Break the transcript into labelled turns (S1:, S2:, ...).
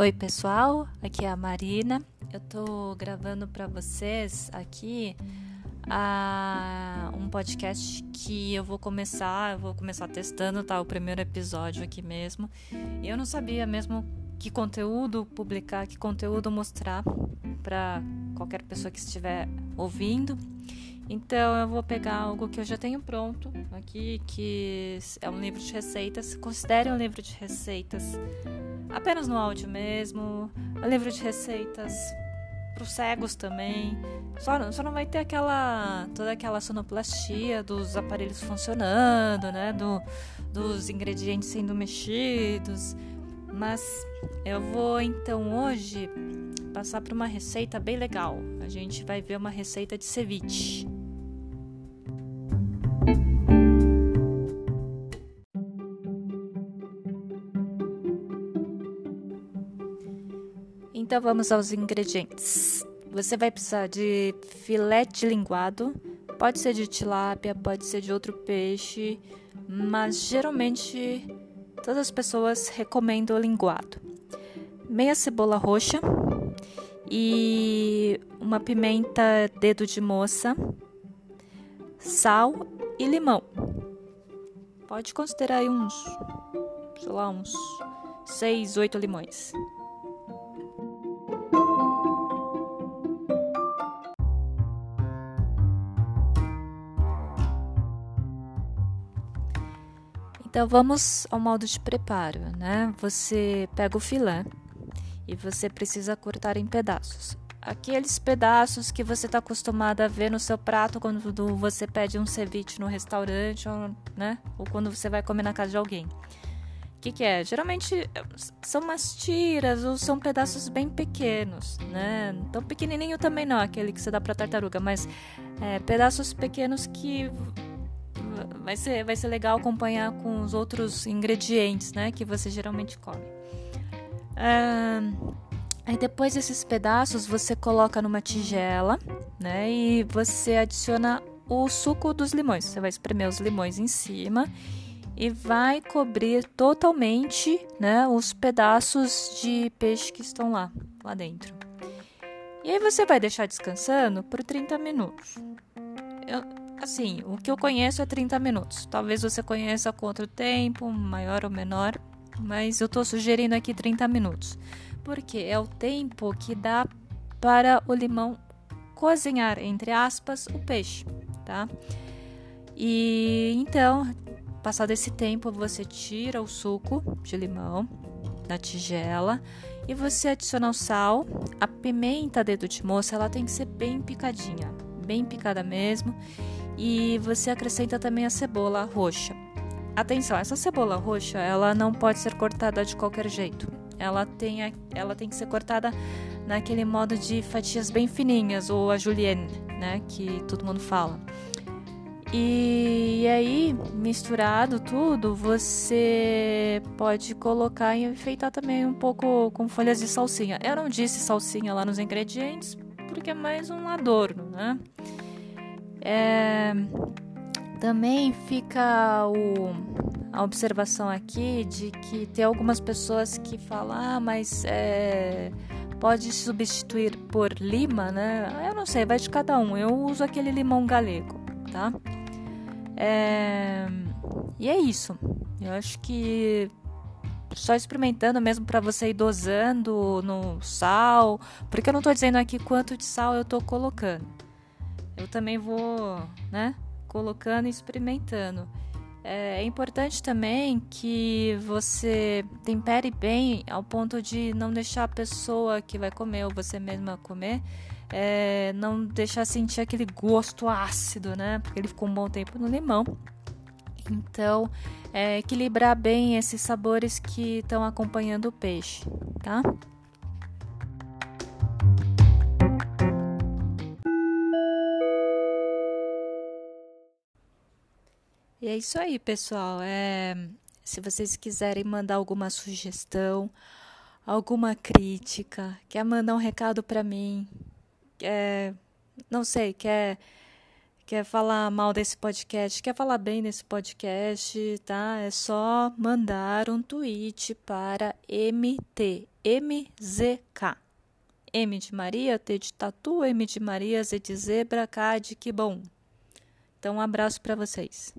S1: Oi, pessoal. Aqui é a Marina. Eu tô gravando para vocês aqui a, um podcast que eu vou começar, eu vou começar testando, tá? O primeiro episódio aqui mesmo. Eu não sabia mesmo que conteúdo publicar, que conteúdo mostrar para qualquer pessoa que estiver ouvindo. Então eu vou pegar algo que eu já tenho pronto aqui, que é um livro de receitas. Considere um livro de receitas apenas no áudio mesmo, livro de receitas para os cegos também. Só, só não vai ter aquela toda aquela sonoplastia dos aparelhos funcionando, né? Do, dos ingredientes sendo mexidos. Mas eu vou então hoje passar para uma receita bem legal. A gente vai ver uma receita de ceviche. Então vamos aos ingredientes. Você vai precisar de filé de linguado, pode ser de tilápia, pode ser de outro peixe, mas geralmente todas as pessoas recomendam o linguado. Meia cebola roxa e uma pimenta dedo de moça, sal e limão. Pode considerar aí uns, sei lá, uns 6, 8 limões. Então vamos ao modo de preparo, né? Você pega o filé e você precisa cortar em pedaços. Aqueles pedaços que você está acostumado a ver no seu prato quando você pede um ceviche no restaurante, ou, né? Ou quando você vai comer na casa de alguém. O que, que, é? Geralmente são umas tiras ou são pedaços bem pequenos, né? Tão pequenininho também não, aquele que você dá para tartaruga, mas é, pedaços pequenos que vai ser, vai ser legal acompanhar com os outros ingredientes, né, que você geralmente come. aí depois desses pedaços você coloca numa tigela, né, e você adiciona o suco dos limões. Você vai espremer os limões em cima e vai cobrir totalmente, né, os pedaços de peixe que estão lá, lá dentro. E aí você vai deixar descansando por 30 minutos. Eu, Assim, o que eu conheço é 30 minutos. Talvez você conheça outro tempo, maior ou menor, mas eu estou sugerindo aqui 30 minutos. Porque é o tempo que dá para o limão cozinhar, entre aspas, o peixe, tá? E então, passado esse tempo, você tira o suco de limão da tigela e você adiciona o sal, a pimenta dedo de moça, ela tem que ser bem picadinha, bem picada mesmo e você acrescenta também a cebola roxa. Atenção, essa cebola roxa, ela não pode ser cortada de qualquer jeito. Ela tem, a, ela tem que ser cortada naquele modo de fatias bem fininhas, ou a julienne, né, que todo mundo fala. E, e aí, misturado tudo, você pode colocar e enfeitar também um pouco com folhas de salsinha. Eu não disse salsinha lá nos ingredientes, porque é mais um adorno, né? É, também fica o, a observação aqui de que tem algumas pessoas que falam, ah, mas é, pode substituir por lima, né? Eu não sei, vai de cada um. Eu uso aquele limão galego, tá? É, e é isso. Eu acho que só experimentando mesmo para você ir dosando no sal, porque eu não estou dizendo aqui quanto de sal eu estou colocando eu também vou, né, colocando e experimentando. É, é importante também que você tempere bem ao ponto de não deixar a pessoa que vai comer ou você mesma comer é, não deixar sentir aquele gosto ácido, né? Porque ele ficou um bom tempo no limão. Então, é, equilibrar bem esses sabores que estão acompanhando o peixe, tá? É isso aí, pessoal. É, se vocês quiserem mandar alguma sugestão, alguma crítica, quer mandar um recado para mim, quer, não sei, quer quer falar mal desse podcast, quer falar bem desse podcast, tá? É só mandar um tweet para MT, MZK. M de Maria, T de Tatu, M de Maria, Z de Zebra, K de Que Bom. Então, um abraço para vocês.